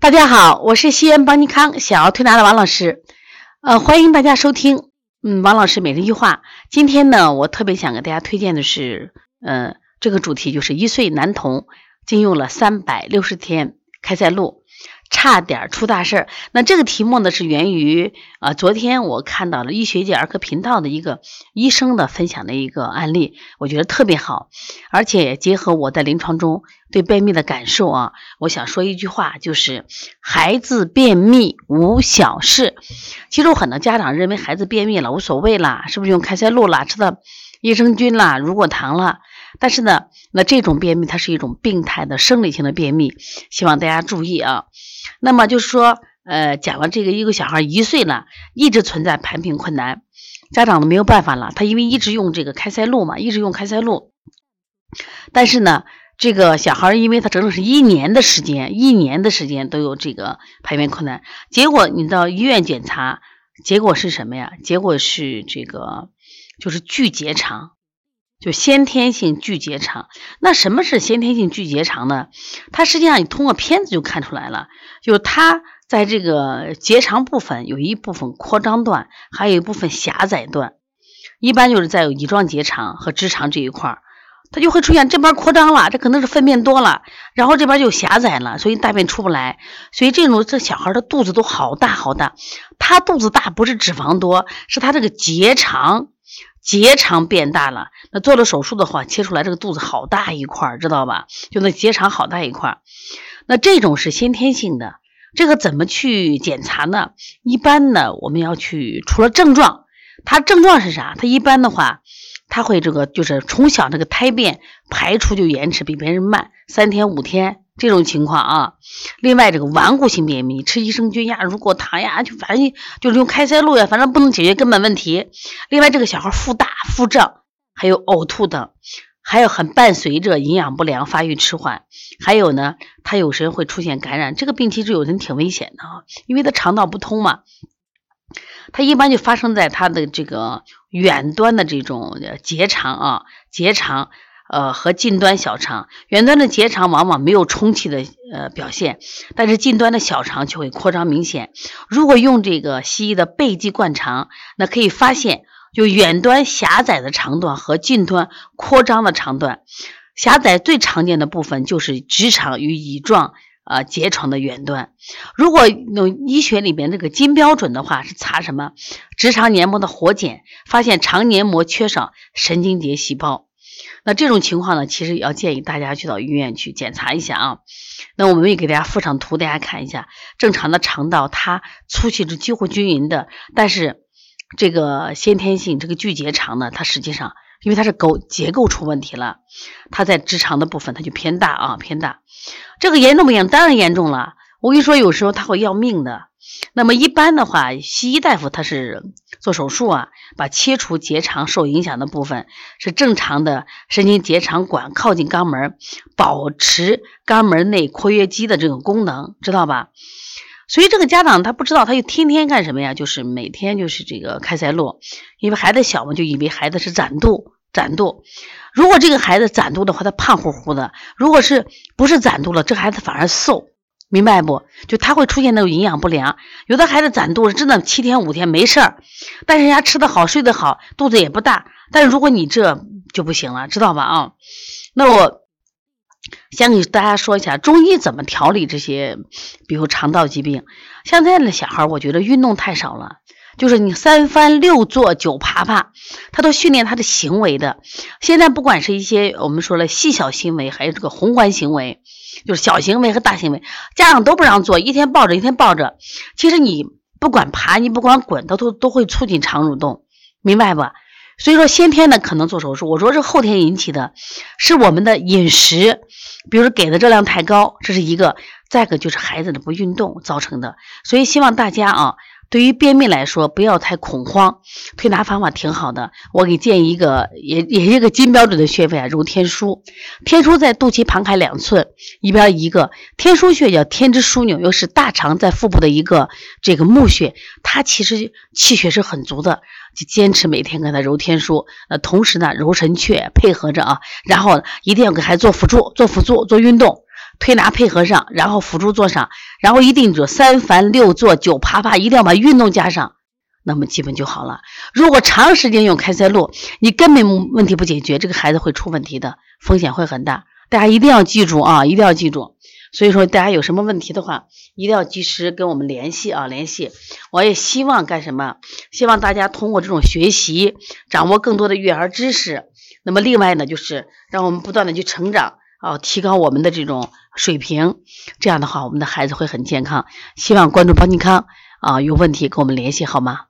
大家好，我是西安邦尼康小儿推拿的王老师，呃，欢迎大家收听，嗯，王老师每日一句话。今天呢，我特别想给大家推荐的是，呃，这个主题就是一岁男童禁用了三百六十天开塞露。差点出大事儿。那这个题目呢，是源于啊，昨天我看到了医学界儿科频道的一个医生的分享的一个案例，我觉得特别好，而且结合我在临床中对便秘的感受啊，我想说一句话，就是孩子便秘无小事。其实很多家长认为孩子便秘了无所谓啦，是不是用开塞露啦，吃的益生菌啦，乳果糖了？但是呢，那这种便秘它是一种病态的生理性的便秘，希望大家注意啊。那么就是说，呃，讲了这个一个小孩一岁了，一直存在排便困难，家长都没有办法了。他因为一直用这个开塞露嘛，一直用开塞露，但是呢，这个小孩因为他整整是一年的时间，一年的时间都有这个排便困难，结果你到医院检查，结果是什么呀？结果是这个就是巨结肠。就先天性巨结肠，那什么是先天性巨结肠呢？它实际上你通过片子就看出来了，就是它在这个结肠部分有一部分扩张段，还有一部分狭窄段。一般就是在有乙状结肠和直肠这一块儿，它就会出现这边扩张了，这可能是粪便多了，然后这边就狭窄了，所以大便出不来。所以这种这小孩的肚子都好大好大，他肚子大不是脂肪多，是他这个结肠。结肠变大了，那做了手术的话，切出来这个肚子好大一块儿，知道吧？就那结肠好大一块儿。那这种是先天性的，这个怎么去检查呢？一般呢，我们要去除了症状，它症状是啥？它一般的话，它会这个就是从小这个胎便排出就延迟比别人慢三天五天。这种情况啊，另外这个顽固性便秘，吃益生菌呀、乳果糖呀，就反正就是用开塞露呀，反正不能解决根本问题。另外这个小孩腹大、腹胀，还有呕吐等，还有很伴随着营养不良、发育迟缓，还有呢，他有时会出现感染。这个病其实有人挺危险的啊，因为他肠道不通嘛，它一般就发生在他的这个远端的这种结肠啊，结肠。呃，和近端小肠，远端的结肠往往没有充气的呃表现，但是近端的小肠就会扩张明显。如果用这个西医的背肌灌肠，那可以发现，就远端狭窄的肠段和近端扩张的肠段，狭窄最常见的部分就是直肠与乙状啊结肠的远端。如果用医学里边这个金标准的话，是查什么？直肠黏膜的活检，发现肠黏膜缺少神经节细胞。那这种情况呢，其实也要建议大家去到医院去检查一下啊。那我们也给大家附上图，大家看一下。正常的肠道它粗细是几乎均匀的，但是这个先天性这个巨结肠呢，它实际上因为它是构结构出问题了，它在直肠的部分它就偏大啊，偏大。这个严重不严重？当然严重了。我跟你说，有时候它会要命的。那么一般的话，西医大夫他是做手术啊，把切除结肠受影响的部分，是正常的神经结肠管靠近肛门，保持肛门内括约肌的这种功能，知道吧？所以这个家长他不知道，他就天天干什么呀？就是每天就是这个开塞露，因为孩子小嘛，就以为孩子是攒肚，攒肚。如果这个孩子攒肚的话，他胖乎乎的；如果是不是攒肚了，这孩子反而瘦。明白不？就他会出现那种营养不良，有的孩子攒肚子真的七天五天没事儿，但是人家吃得好睡得好，肚子也不大。但是如果你这就不行了，知道吧？啊，那我先给大家说一下中医怎么调理这些，比如肠道疾病。像这样的小孩，我觉得运动太少了。就是你三翻六坐九爬爬，他都训练他的行为的。现在不管是一些我们说了细小行为，还有这个宏观行为，就是小行为和大行为，家长都不让做，一天抱着一天抱着。其实你不管爬，你不管滚，它都都会促进肠蠕动，明白不？所以说先天的可能做手术，我说是后天引起的，是我们的饮食，比如说给的热量太高，这是一个；再一个就是孩子的不运动造成的。所以希望大家啊。对于便秘来说，不要太恐慌，推拿方法挺好的。我给建议一个，也也是一个金标准的穴位啊，揉天枢。天枢在肚脐旁开两寸，一边一个。天枢穴叫天之枢纽，又是大肠在腹部的一个这个募穴，它其实气血是很足的。就坚持每天给他揉天枢，呃，同时呢揉神阙，配合着啊，然后一定要给孩子做辅助，做辅助，做运动。推拿配合上，然后辅助做上，然后一定做三翻六坐九爬爬，一定要把运动加上，那么基本就好了。如果长时间用开塞露，你根本问题不解决，这个孩子会出问题的，风险会很大。大家一定要记住啊，一定要记住。所以说，大家有什么问题的话，一定要及时跟我们联系啊，联系。我也希望干什么？希望大家通过这种学习，掌握更多的育儿知识。那么另外呢，就是让我们不断的去成长哦，提高我们的这种水平。这样的话，我们的孩子会很健康。希望关注邦尼康啊，有问题跟我们联系好吗？